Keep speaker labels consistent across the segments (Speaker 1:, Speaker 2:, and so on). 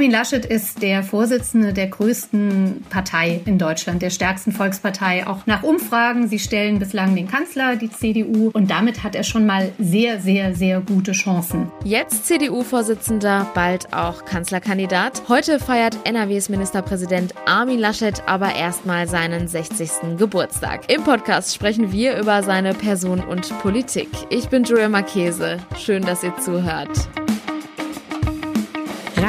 Speaker 1: Armin Laschet ist der Vorsitzende der größten Partei in Deutschland, der stärksten Volkspartei, auch nach Umfragen. Sie stellen bislang den Kanzler, die CDU, und damit hat er schon mal sehr, sehr, sehr gute Chancen.
Speaker 2: Jetzt CDU-Vorsitzender, bald auch Kanzlerkandidat. Heute feiert NRWs Ministerpräsident Armin Laschet aber erstmal seinen 60. Geburtstag. Im Podcast sprechen wir über seine Person und Politik. Ich bin Julia Marchese. Schön, dass ihr zuhört.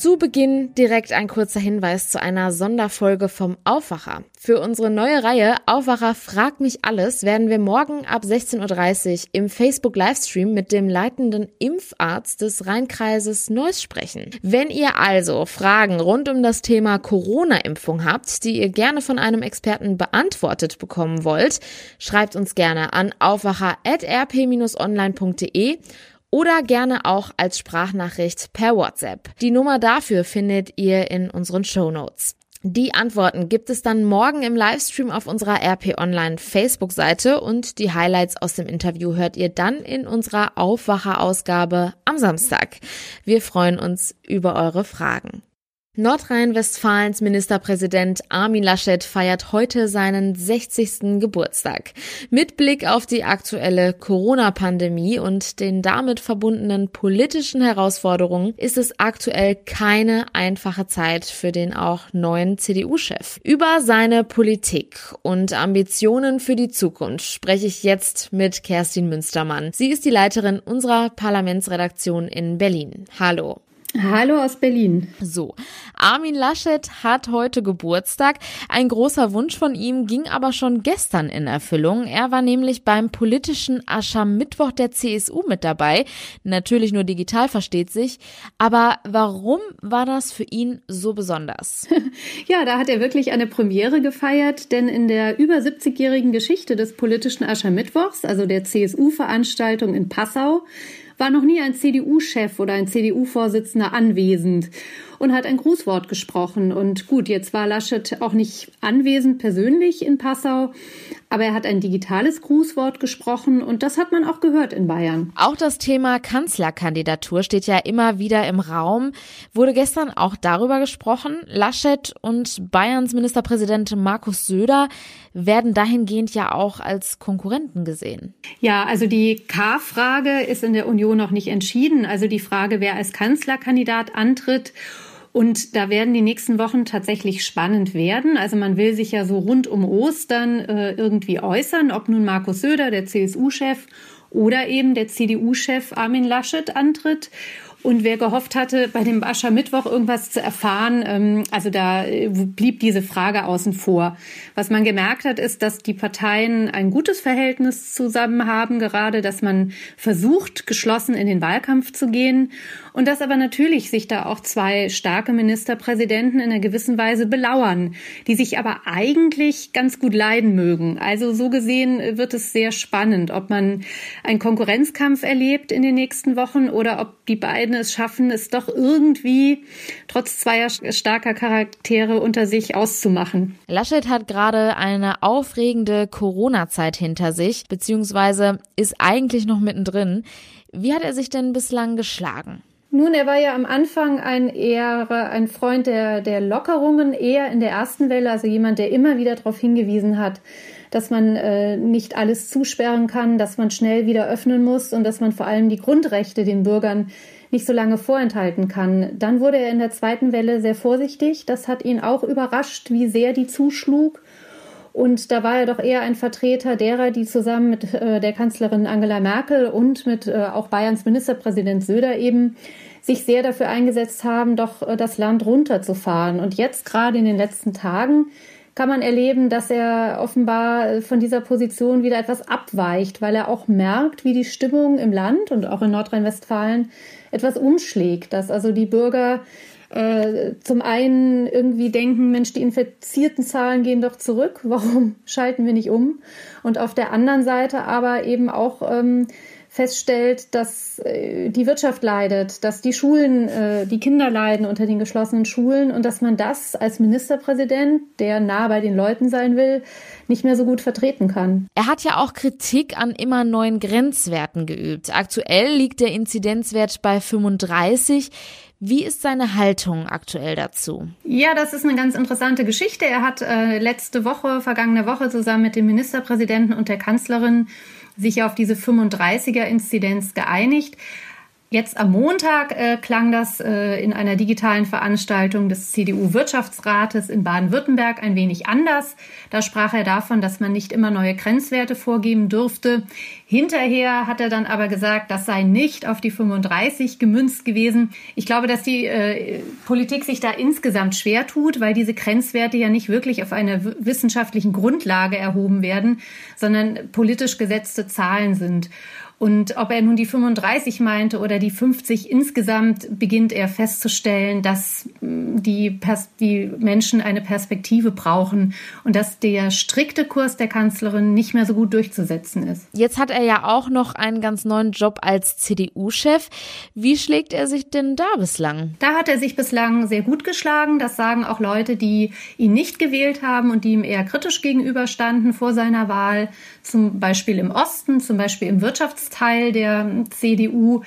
Speaker 2: Zu Beginn direkt ein kurzer Hinweis zu einer Sonderfolge vom Aufwacher. Für unsere neue Reihe Aufwacher fragt mich alles werden wir morgen ab 16.30 Uhr im Facebook Livestream mit dem leitenden Impfarzt des Rheinkreises Neuss sprechen. Wenn ihr also Fragen rund um das Thema Corona-Impfung habt, die ihr gerne von einem Experten beantwortet bekommen wollt, schreibt uns gerne an aufwacher.rp-online.de oder gerne auch als Sprachnachricht per WhatsApp. Die Nummer dafür findet ihr in unseren Show Notes. Die Antworten gibt es dann morgen im Livestream auf unserer RP Online Facebook-Seite und die Highlights aus dem Interview hört ihr dann in unserer Aufwacher-Ausgabe am Samstag. Wir freuen uns über eure Fragen. Nordrhein-Westfalens Ministerpräsident Armin Laschet feiert heute seinen 60. Geburtstag. Mit Blick auf die aktuelle Corona-Pandemie und den damit verbundenen politischen Herausforderungen ist es aktuell keine einfache Zeit für den auch neuen CDU-Chef. Über seine Politik und Ambitionen für die Zukunft spreche ich jetzt mit Kerstin Münstermann. Sie ist die Leiterin unserer Parlamentsredaktion in Berlin. Hallo.
Speaker 1: Hallo aus Berlin.
Speaker 2: So, Armin Laschet hat heute Geburtstag. Ein großer Wunsch von ihm ging aber schon gestern in Erfüllung. Er war nämlich beim politischen Aschermittwoch der CSU mit dabei. Natürlich nur digital versteht sich. Aber warum war das für ihn so besonders?
Speaker 1: ja, da hat er wirklich eine Premiere gefeiert, denn in der über 70-jährigen Geschichte des politischen Aschermittwochs, also der CSU-Veranstaltung in Passau, war noch nie ein CDU-Chef oder ein CDU-Vorsitzender anwesend und hat ein Grußwort gesprochen. Und gut, jetzt war Laschet auch nicht anwesend persönlich in Passau, aber er hat ein digitales Grußwort gesprochen und das hat man auch gehört in Bayern.
Speaker 2: Auch das Thema Kanzlerkandidatur steht ja immer wieder im Raum. Wurde gestern auch darüber gesprochen. Laschet und Bayerns Ministerpräsident Markus Söder werden dahingehend ja auch als Konkurrenten gesehen.
Speaker 1: Ja, also die K-Frage ist in der Union noch nicht entschieden. Also die Frage, wer als Kanzlerkandidat antritt. Und da werden die nächsten Wochen tatsächlich spannend werden. Also man will sich ja so rund um Ostern äh, irgendwie äußern, ob nun Markus Söder, der CSU-Chef, oder eben der CDU-Chef Armin Laschet antritt. Und wer gehofft hatte, bei dem Aschermittwoch irgendwas zu erfahren, ähm, also da äh, blieb diese Frage außen vor. Was man gemerkt hat, ist, dass die Parteien ein gutes Verhältnis zusammen haben, gerade, dass man versucht, geschlossen in den Wahlkampf zu gehen und dass aber natürlich sich da auch zwei starke Ministerpräsidenten in einer gewissen Weise belauern, die sich aber eigentlich ganz gut leiden mögen. Also so gesehen wird es sehr spannend, ob man einen Konkurrenzkampf erlebt in den nächsten Wochen oder ob die beiden es schaffen, es doch irgendwie trotz zweier starker Charaktere unter sich auszumachen.
Speaker 2: Laschet hat gerade eine aufregende Corona-Zeit hinter sich, beziehungsweise ist eigentlich noch mittendrin. Wie hat er sich denn bislang geschlagen?
Speaker 1: Nun, er war ja am Anfang ein eher ein Freund der, der Lockerungen, eher in der ersten Welle, also jemand, der immer wieder darauf hingewiesen hat, dass man äh, nicht alles zusperren kann, dass man schnell wieder öffnen muss und dass man vor allem die Grundrechte den Bürgern nicht so lange vorenthalten kann. Dann wurde er in der zweiten Welle sehr vorsichtig. Das hat ihn auch überrascht, wie sehr die zuschlug. Und da war er doch eher ein Vertreter derer, die zusammen mit äh, der Kanzlerin Angela Merkel und mit äh, auch Bayerns Ministerpräsident Söder eben sich sehr dafür eingesetzt haben, doch äh, das Land runterzufahren. Und jetzt gerade in den letzten Tagen kann man erleben, dass er offenbar äh, von dieser Position wieder etwas abweicht, weil er auch merkt, wie die Stimmung im Land und auch in Nordrhein-Westfalen etwas umschlägt, dass also die Bürger äh, zum einen irgendwie denken, Mensch, die infizierten Zahlen gehen doch zurück, warum schalten wir nicht um? Und auf der anderen Seite aber eben auch ähm, feststellt, dass äh, die Wirtschaft leidet, dass die Schulen, äh, die Kinder leiden unter den geschlossenen Schulen und dass man das als Ministerpräsident, der nah bei den Leuten sein will, nicht mehr so gut vertreten kann.
Speaker 2: Er hat ja auch Kritik an immer neuen Grenzwerten geübt. Aktuell liegt der Inzidenzwert bei 35. Wie ist seine Haltung aktuell dazu?
Speaker 1: Ja, das ist eine ganz interessante Geschichte. Er hat äh, letzte Woche, vergangene Woche zusammen mit dem Ministerpräsidenten und der Kanzlerin sich auf diese 35er-Inzidenz geeinigt. Jetzt am Montag äh, klang das äh, in einer digitalen Veranstaltung des CDU-Wirtschaftsrates in Baden-Württemberg ein wenig anders. Da sprach er davon, dass man nicht immer neue Grenzwerte vorgeben dürfte. Hinterher hat er dann aber gesagt, das sei nicht auf die 35 gemünzt gewesen. Ich glaube, dass die äh, Politik sich da insgesamt schwer tut, weil diese Grenzwerte ja nicht wirklich auf einer wissenschaftlichen Grundlage erhoben werden, sondern politisch gesetzte Zahlen sind. Und ob er nun die 35 meinte oder die 50 insgesamt, beginnt er festzustellen, dass mm, die, Pers die Menschen eine Perspektive brauchen und dass der strikte Kurs der Kanzlerin nicht mehr so gut durchzusetzen ist.
Speaker 2: Jetzt hat er ja auch noch einen ganz neuen Job als CDU-Chef. Wie schlägt er sich denn da bislang?
Speaker 1: Da hat er sich bislang sehr gut geschlagen. Das sagen auch Leute, die ihn nicht gewählt haben und die ihm eher kritisch gegenüberstanden vor seiner Wahl. Zum Beispiel im Osten, zum Beispiel im Wirtschafts Teil der CDU.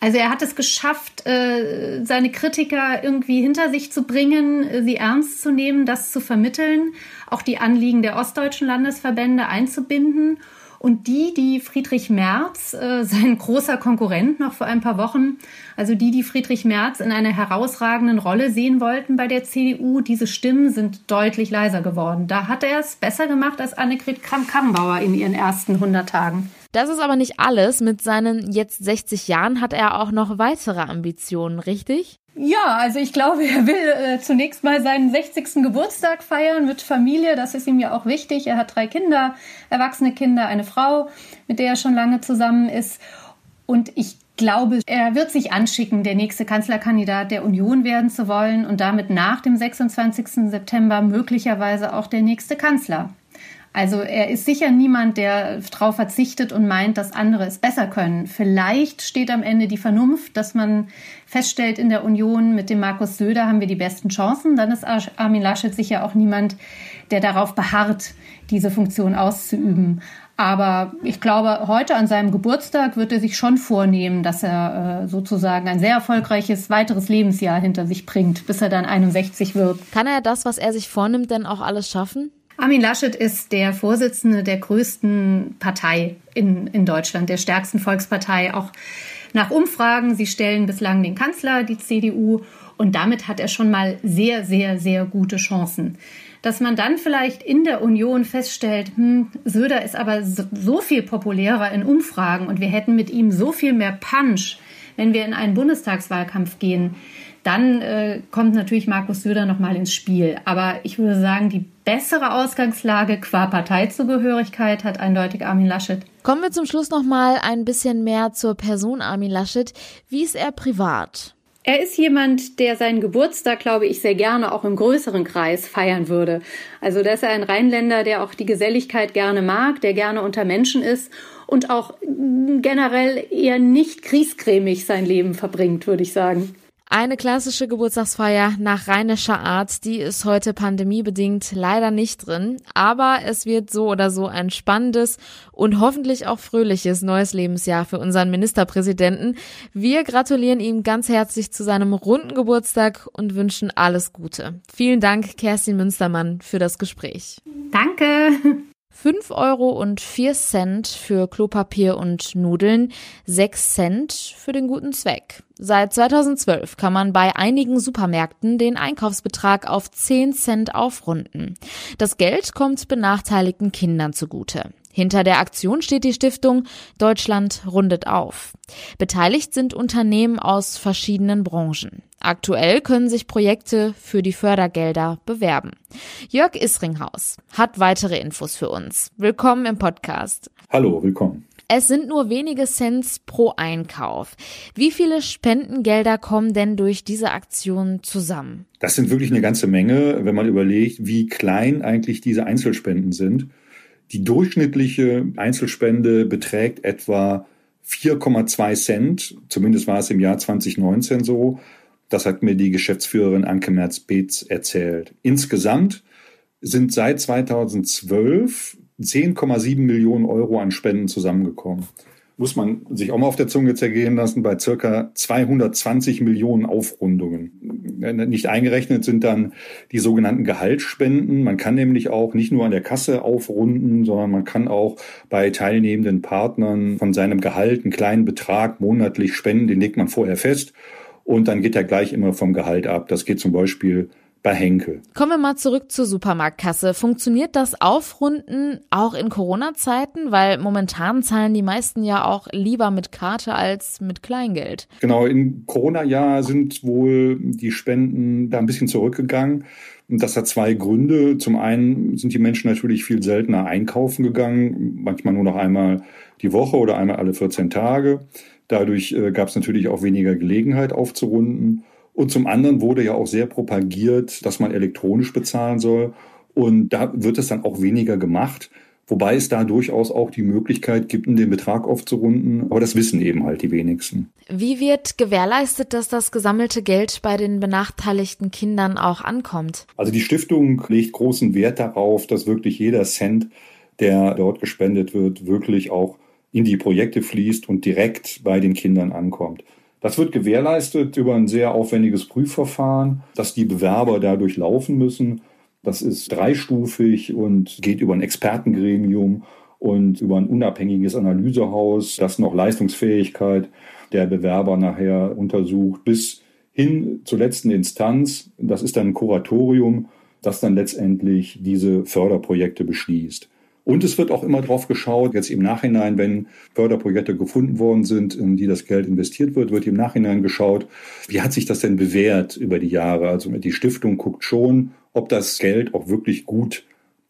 Speaker 1: Also er hat es geschafft, äh, seine Kritiker irgendwie hinter sich zu bringen, sie ernst zu nehmen, das zu vermitteln, auch die Anliegen der ostdeutschen Landesverbände einzubinden. Und die, die Friedrich Merz, äh, sein großer Konkurrent noch vor ein paar Wochen, also die, die Friedrich Merz in einer herausragenden Rolle sehen wollten bei der CDU, diese Stimmen sind deutlich leiser geworden. Da hat er es besser gemacht als Annegret Kramp-Karrenbauer in ihren ersten 100 Tagen.
Speaker 2: Das ist aber nicht alles. Mit seinen jetzt 60 Jahren hat er auch noch weitere Ambitionen, richtig?
Speaker 1: Ja, also ich glaube, er will äh, zunächst mal seinen 60. Geburtstag feiern mit Familie. Das ist ihm ja auch wichtig. Er hat drei Kinder, erwachsene Kinder, eine Frau, mit der er schon lange zusammen ist. Und ich glaube, er wird sich anschicken, der nächste Kanzlerkandidat der Union werden zu wollen und damit nach dem 26. September möglicherweise auch der nächste Kanzler. Also er ist sicher niemand, der darauf verzichtet und meint, dass andere es besser können. Vielleicht steht am Ende die Vernunft, dass man feststellt, in der Union mit dem Markus Söder haben wir die besten Chancen. Dann ist Armin Laschet sicher auch niemand, der darauf beharrt, diese Funktion auszuüben. Aber ich glaube, heute an seinem Geburtstag wird er sich schon vornehmen, dass er äh, sozusagen ein sehr erfolgreiches weiteres Lebensjahr hinter sich bringt, bis er dann 61 wird.
Speaker 2: Kann er das, was er sich vornimmt, denn auch alles schaffen?
Speaker 1: Armin Laschet ist der Vorsitzende der größten Partei in, in Deutschland, der stärksten Volkspartei, auch nach Umfragen. Sie stellen bislang den Kanzler, die CDU, und damit hat er schon mal sehr, sehr, sehr gute Chancen. Dass man dann vielleicht in der Union feststellt, hm, Söder ist aber so viel populärer in Umfragen und wir hätten mit ihm so viel mehr Punch, wenn wir in einen Bundestagswahlkampf gehen dann äh, kommt natürlich Markus Söder nochmal ins Spiel. Aber ich würde sagen, die bessere Ausgangslage qua Parteizugehörigkeit hat eindeutig Armin Laschet.
Speaker 2: Kommen wir zum Schluss nochmal ein bisschen mehr zur Person Armin Laschet. Wie ist er privat?
Speaker 1: Er ist jemand, der seinen Geburtstag, glaube ich, sehr gerne auch im größeren Kreis feiern würde. Also, da ist er ein Rheinländer, der auch die Geselligkeit gerne mag, der gerne unter Menschen ist und auch generell eher nicht kriescremig sein Leben verbringt, würde ich sagen.
Speaker 2: Eine klassische Geburtstagsfeier nach rheinischer Art, die ist heute pandemiebedingt leider nicht drin, aber es wird so oder so ein spannendes und hoffentlich auch fröhliches neues Lebensjahr für unseren Ministerpräsidenten. Wir gratulieren ihm ganz herzlich zu seinem runden Geburtstag und wünschen alles Gute. Vielen Dank, Kerstin Münstermann, für das Gespräch.
Speaker 1: Danke.
Speaker 2: 5 Euro und 4 Cent für Klopapier und Nudeln, 6 Cent für den guten Zweck. Seit 2012 kann man bei einigen Supermärkten den Einkaufsbetrag auf 10 Cent aufrunden. Das Geld kommt benachteiligten Kindern zugute. Hinter der Aktion steht die Stiftung Deutschland rundet auf. Beteiligt sind Unternehmen aus verschiedenen Branchen. Aktuell können sich Projekte für die Fördergelder bewerben. Jörg Isringhaus hat weitere Infos für uns. Willkommen im Podcast.
Speaker 3: Hallo, willkommen.
Speaker 2: Es sind nur wenige Cents pro Einkauf. Wie viele Spendengelder kommen denn durch diese Aktion zusammen?
Speaker 3: Das sind wirklich eine ganze Menge, wenn man überlegt, wie klein eigentlich diese Einzelspenden sind. Die durchschnittliche Einzelspende beträgt etwa 4,2 Cent. Zumindest war es im Jahr 2019 so. Das hat mir die Geschäftsführerin Anke Merz-Beetz erzählt. Insgesamt sind seit 2012 10,7 Millionen Euro an Spenden zusammengekommen. Muss man sich auch mal auf der Zunge zergehen lassen, bei circa 220 Millionen Aufrundungen. Nicht eingerechnet sind dann die sogenannten Gehaltsspenden. Man kann nämlich auch nicht nur an der Kasse aufrunden, sondern man kann auch bei teilnehmenden Partnern von seinem Gehalt einen kleinen Betrag monatlich spenden. Den legt man vorher fest und dann geht er gleich immer vom Gehalt ab. Das geht zum Beispiel bei Henkel.
Speaker 2: Kommen wir mal zurück zur Supermarktkasse. Funktioniert das Aufrunden auch in Corona-Zeiten? Weil momentan zahlen die meisten ja auch lieber mit Karte als mit Kleingeld.
Speaker 3: Genau, im Corona-Jahr sind wohl die Spenden da ein bisschen zurückgegangen. Und das hat zwei Gründe. Zum einen sind die Menschen natürlich viel seltener einkaufen gegangen, manchmal nur noch einmal die Woche oder einmal alle 14 Tage. Dadurch äh, gab es natürlich auch weniger Gelegenheit aufzurunden. Und zum anderen wurde ja auch sehr propagiert, dass man elektronisch bezahlen soll. Und da wird es dann auch weniger gemacht. Wobei es da durchaus auch die Möglichkeit gibt, den Betrag aufzurunden. Aber das wissen eben halt die wenigsten.
Speaker 2: Wie wird gewährleistet, dass das gesammelte Geld bei den benachteiligten Kindern auch ankommt?
Speaker 3: Also die Stiftung legt großen Wert darauf, dass wirklich jeder Cent, der dort gespendet wird, wirklich auch in die Projekte fließt und direkt bei den Kindern ankommt. Das wird gewährleistet über ein sehr aufwendiges Prüfverfahren, das die Bewerber dadurch laufen müssen. Das ist dreistufig und geht über ein Expertengremium und über ein unabhängiges Analysehaus, das noch Leistungsfähigkeit der Bewerber nachher untersucht, bis hin zur letzten Instanz. Das ist dann ein Kuratorium, das dann letztendlich diese Förderprojekte beschließt. Und es wird auch immer drauf geschaut, jetzt im Nachhinein, wenn Förderprojekte gefunden worden sind, in die das Geld investiert wird, wird im Nachhinein geschaut, wie hat sich das denn bewährt über die Jahre? Also die Stiftung guckt schon, ob das Geld auch wirklich gut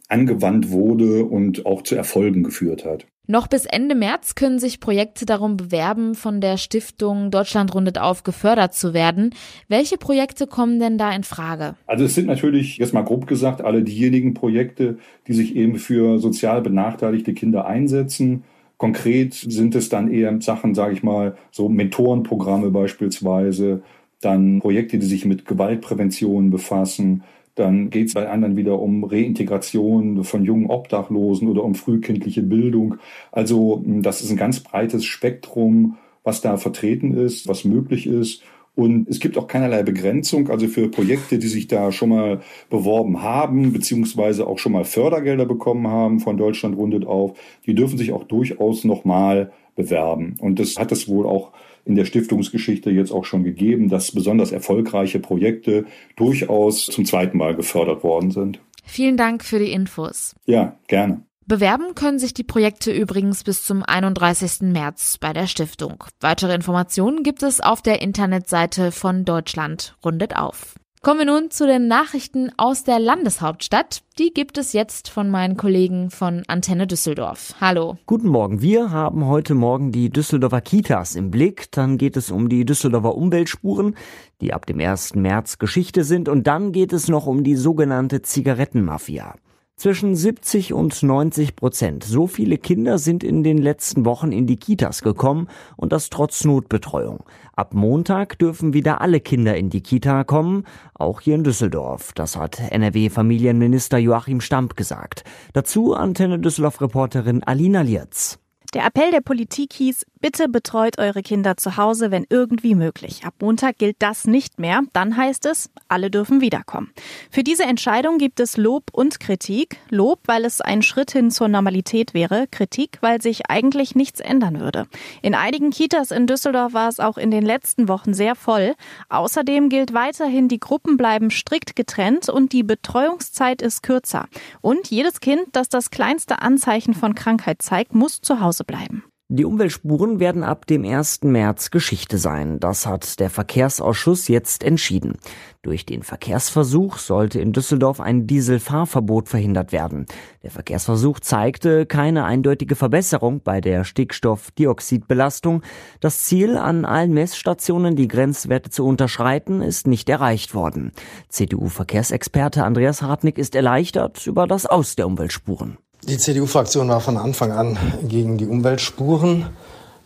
Speaker 3: angewandt wurde und auch zu Erfolgen geführt hat.
Speaker 2: Noch bis Ende März können sich Projekte darum bewerben, von der Stiftung Deutschland rundet auf gefördert zu werden. Welche Projekte kommen denn da in Frage?
Speaker 3: Also es sind natürlich, jetzt mal grob gesagt, alle diejenigen Projekte, die sich eben für sozial benachteiligte Kinder einsetzen. Konkret sind es dann eher Sachen, sage ich mal, so Mentorenprogramme beispielsweise, dann Projekte, die sich mit Gewaltprävention befassen, dann geht es bei anderen wieder um Reintegration von jungen Obdachlosen oder um frühkindliche Bildung. Also hm, das ist ein ganz breites Spektrum, was da vertreten ist, was möglich ist. Und es gibt auch keinerlei Begrenzung. Also für Projekte, die sich da schon mal beworben haben, beziehungsweise auch schon mal Fördergelder bekommen haben von Deutschland rundet auf, die dürfen sich auch durchaus nochmal bewerben. Und das hat es wohl auch in der Stiftungsgeschichte jetzt auch schon gegeben, dass besonders erfolgreiche Projekte durchaus zum zweiten Mal gefördert worden sind.
Speaker 2: Vielen Dank für die Infos.
Speaker 3: Ja, gerne.
Speaker 2: Bewerben können sich die Projekte übrigens bis zum 31. März bei der Stiftung. Weitere Informationen gibt es auf der Internetseite von Deutschland rundet auf. Kommen wir nun zu den Nachrichten aus der Landeshauptstadt. Die gibt es jetzt von meinen Kollegen von Antenne Düsseldorf. Hallo.
Speaker 4: Guten Morgen. Wir haben heute Morgen die Düsseldorfer Kitas im Blick. Dann geht es um die Düsseldorfer Umweltspuren, die ab dem 1. März Geschichte sind. Und dann geht es noch um die sogenannte Zigarettenmafia. Zwischen 70 und 90 Prozent. So viele Kinder sind in den letzten Wochen in die Kitas gekommen und das trotz Notbetreuung. Ab Montag dürfen wieder alle Kinder in die Kita kommen, auch hier in Düsseldorf. Das hat NRW-Familienminister Joachim Stamp gesagt. Dazu Antenne Düsseldorf-Reporterin Alina Lierz.
Speaker 5: Der Appell der Politik hieß, bitte betreut eure Kinder zu Hause, wenn irgendwie möglich. Ab Montag gilt das nicht mehr. Dann heißt es, alle dürfen wiederkommen. Für diese Entscheidung gibt es Lob und Kritik. Lob, weil es ein Schritt hin zur Normalität wäre. Kritik, weil sich eigentlich nichts ändern würde. In einigen Kitas in Düsseldorf war es auch in den letzten Wochen sehr voll. Außerdem gilt weiterhin, die Gruppen bleiben strikt getrennt und die Betreuungszeit ist kürzer. Und jedes Kind, das das kleinste Anzeichen von Krankheit zeigt, muss zu Hause bleiben.
Speaker 4: Die Umweltspuren werden ab dem 1. März Geschichte sein. Das hat der Verkehrsausschuss jetzt entschieden. Durch den Verkehrsversuch sollte in Düsseldorf ein Dieselfahrverbot verhindert werden. Der Verkehrsversuch zeigte keine eindeutige Verbesserung bei der Stickstoffdioxidbelastung. Das Ziel, an allen Messstationen die Grenzwerte zu unterschreiten, ist nicht erreicht worden. CDU-Verkehrsexperte Andreas Hartnick ist erleichtert über das Aus der Umweltspuren.
Speaker 6: Die CDU-Fraktion war von Anfang an gegen die Umweltspuren.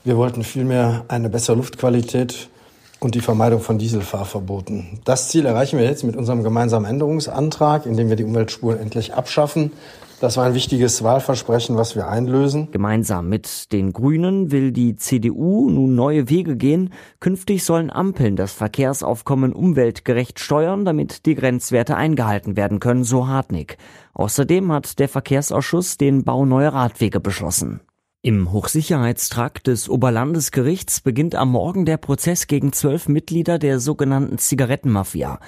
Speaker 6: Wir wollten vielmehr eine bessere Luftqualität und die Vermeidung von Dieselfahrverboten. Das Ziel erreichen wir jetzt mit unserem gemeinsamen Änderungsantrag, indem wir die Umweltspuren endlich abschaffen. Das war ein wichtiges Wahlversprechen, was wir einlösen.
Speaker 4: Gemeinsam mit den Grünen will die CDU nun neue Wege gehen. Künftig sollen Ampeln das Verkehrsaufkommen umweltgerecht steuern, damit die Grenzwerte eingehalten werden können, so Hartnig. Außerdem hat der Verkehrsausschuss den Bau neuer Radwege beschlossen. Im Hochsicherheitstrakt des Oberlandesgerichts beginnt am Morgen der Prozess gegen zwölf Mitglieder der sogenannten Zigarettenmafia.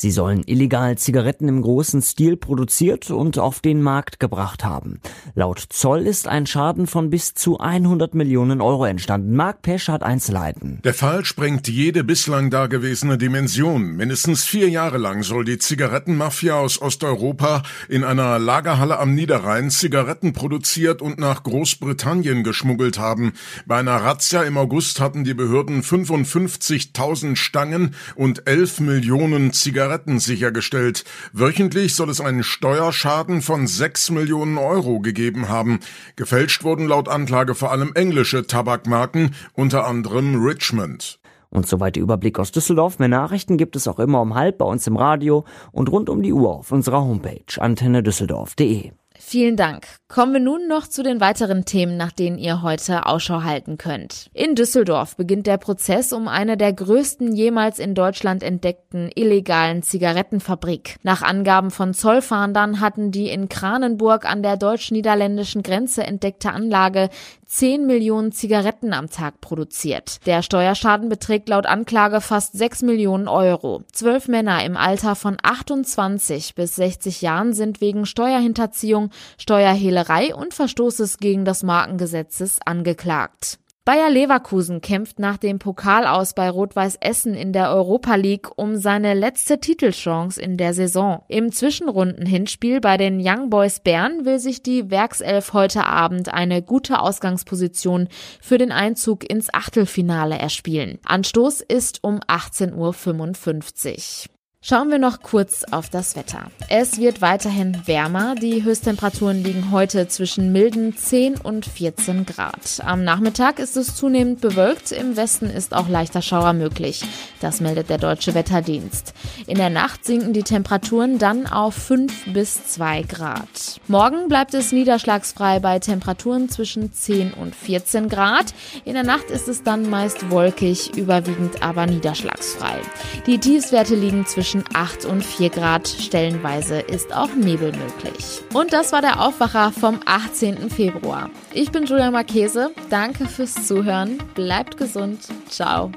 Speaker 4: Sie sollen illegal Zigaretten im großen Stil produziert und auf den Markt gebracht haben. Laut Zoll ist ein Schaden von bis zu 100 Millionen Euro entstanden. Mark Pesch hat Einzelheiten.
Speaker 7: Der Fall sprengt jede bislang dagewesene Dimension. Mindestens vier Jahre lang soll die Zigarettenmafia aus Osteuropa in einer Lagerhalle am Niederrhein Zigaretten produziert und nach Großbritannien geschmuggelt haben. Bei einer Razzia im August hatten die Behörden 55.000 Stangen und 11 Millionen Zigaretten Zigaretten sichergestellt. Wöchentlich soll es einen Steuerschaden von 6 Millionen Euro gegeben haben. Gefälscht wurden laut Anklage vor allem englische Tabakmarken, unter anderem Richmond.
Speaker 4: Und soweit der Überblick aus Düsseldorf. Mehr Nachrichten gibt es auch immer um halb bei uns im Radio und rund um die Uhr auf unserer Homepage antennedüsseldorf.de.
Speaker 2: Vielen Dank. Kommen wir nun noch zu den weiteren Themen, nach denen ihr heute Ausschau halten könnt. In Düsseldorf beginnt der Prozess um eine der größten jemals in Deutschland entdeckten illegalen Zigarettenfabrik. Nach Angaben von Zollfahndern hatten die in Kranenburg an der deutsch-niederländischen Grenze entdeckte Anlage 10 Millionen Zigaretten am Tag produziert. Der Steuerschaden beträgt laut Anklage fast 6 Millionen Euro. Zwölf Männer im Alter von 28 bis 60 Jahren sind wegen Steuerhinterziehung, Steuerhehlerei und Verstoßes gegen das Markengesetzes angeklagt. Bayer Leverkusen kämpft nach dem Pokal aus bei Rot-Weiß Essen in der Europa League um seine letzte Titelchance in der Saison. Im Zwischenrunden-Hinspiel bei den Young Boys Bern will sich die Werkself heute Abend eine gute Ausgangsposition für den Einzug ins Achtelfinale erspielen. Anstoß ist um 18.55 Uhr. Schauen wir noch kurz auf das Wetter. Es wird weiterhin wärmer. Die Höchsttemperaturen liegen heute zwischen milden 10 und 14 Grad. Am Nachmittag ist es zunehmend bewölkt. Im Westen ist auch leichter Schauer möglich. Das meldet der Deutsche Wetterdienst. In der Nacht sinken die Temperaturen dann auf 5 bis 2 Grad. Morgen bleibt es niederschlagsfrei bei Temperaturen zwischen 10 und 14 Grad. In der Nacht ist es dann meist wolkig, überwiegend aber niederschlagsfrei. Die Tiefswerte liegen zwischen zwischen 8 und 4 Grad. Stellenweise ist auch Nebel möglich. Und das war der Aufwacher vom 18. Februar. Ich bin Julia Marchese. Danke fürs Zuhören. Bleibt gesund. Ciao.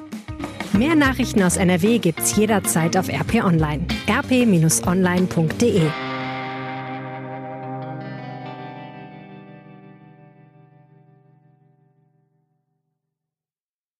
Speaker 8: Mehr Nachrichten aus NRW gibt's jederzeit auf RP Online. rp-online.de